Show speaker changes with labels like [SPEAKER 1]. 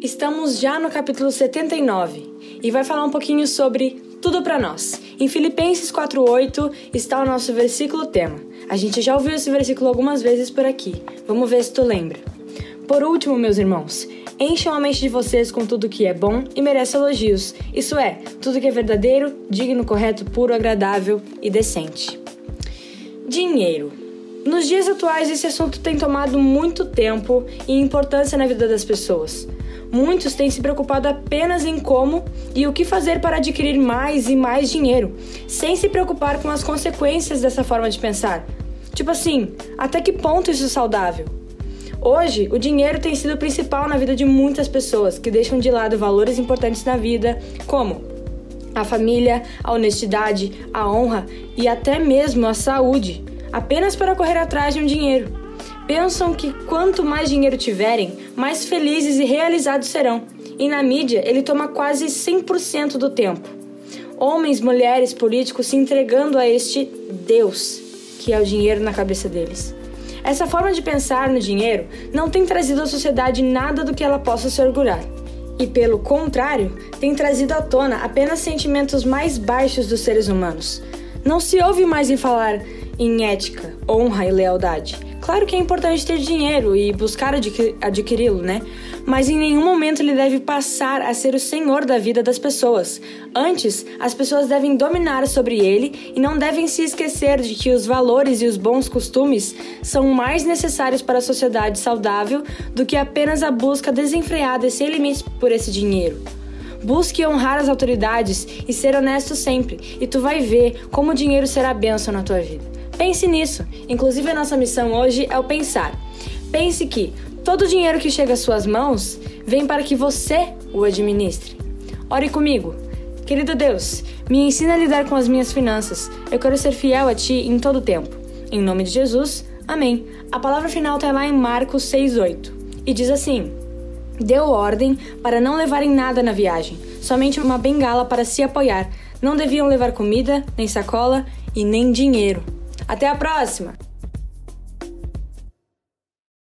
[SPEAKER 1] Estamos já no capítulo 79 e vai falar um pouquinho sobre tudo para nós. Em Filipenses 4:8 está o nosso versículo tema. A gente já ouviu esse versículo algumas vezes por aqui. Vamos ver se tu lembra. Por último, meus irmãos, encham a mente de vocês com tudo que é bom e merece elogios. Isso é, tudo que é verdadeiro, digno, correto, puro, agradável e decente. Dinheiro. Nos dias atuais, esse assunto tem tomado muito tempo e importância na vida das pessoas. Muitos têm se preocupado apenas em como e o que fazer para adquirir mais e mais dinheiro, sem se preocupar com as consequências dessa forma de pensar. Tipo assim, até que ponto isso é saudável? Hoje, o dinheiro tem sido o principal na vida de muitas pessoas que deixam de lado valores importantes na vida, como a família, a honestidade, a honra e até mesmo a saúde, apenas para correr atrás de um dinheiro. Pensam que quanto mais dinheiro tiverem, mais felizes e realizados serão. E na mídia, ele toma quase 100% do tempo. Homens, mulheres, políticos se entregando a este Deus, que é o dinheiro na cabeça deles. Essa forma de pensar no dinheiro não tem trazido à sociedade nada do que ela possa se orgulhar. E, pelo contrário, tem trazido à tona apenas sentimentos mais baixos dos seres humanos. Não se ouve mais em falar em ética, honra e lealdade. Claro que é importante ter dinheiro e buscar adquiri-lo, né? Mas em nenhum momento ele deve passar a ser o senhor da vida das pessoas. Antes, as pessoas devem dominar sobre ele e não devem se esquecer de que os valores e os bons costumes são mais necessários para a sociedade saudável do que apenas a busca desenfreada e sem limites por esse dinheiro. Busque honrar as autoridades e ser honesto sempre, e tu vai ver como o dinheiro será bênção na tua vida. Pense nisso. Inclusive, a nossa missão hoje é o pensar. Pense que todo o dinheiro que chega às suas mãos vem para que você o administre. Ore comigo. Querido Deus, me ensina a lidar com as minhas finanças. Eu quero ser fiel a Ti em todo o tempo. Em nome de Jesus, amém. A palavra final está lá em Marcos 6,8 e diz assim: Deu ordem para não levarem nada na viagem, somente uma bengala para se apoiar. Não deviam levar comida, nem sacola e nem dinheiro. Até a próxima!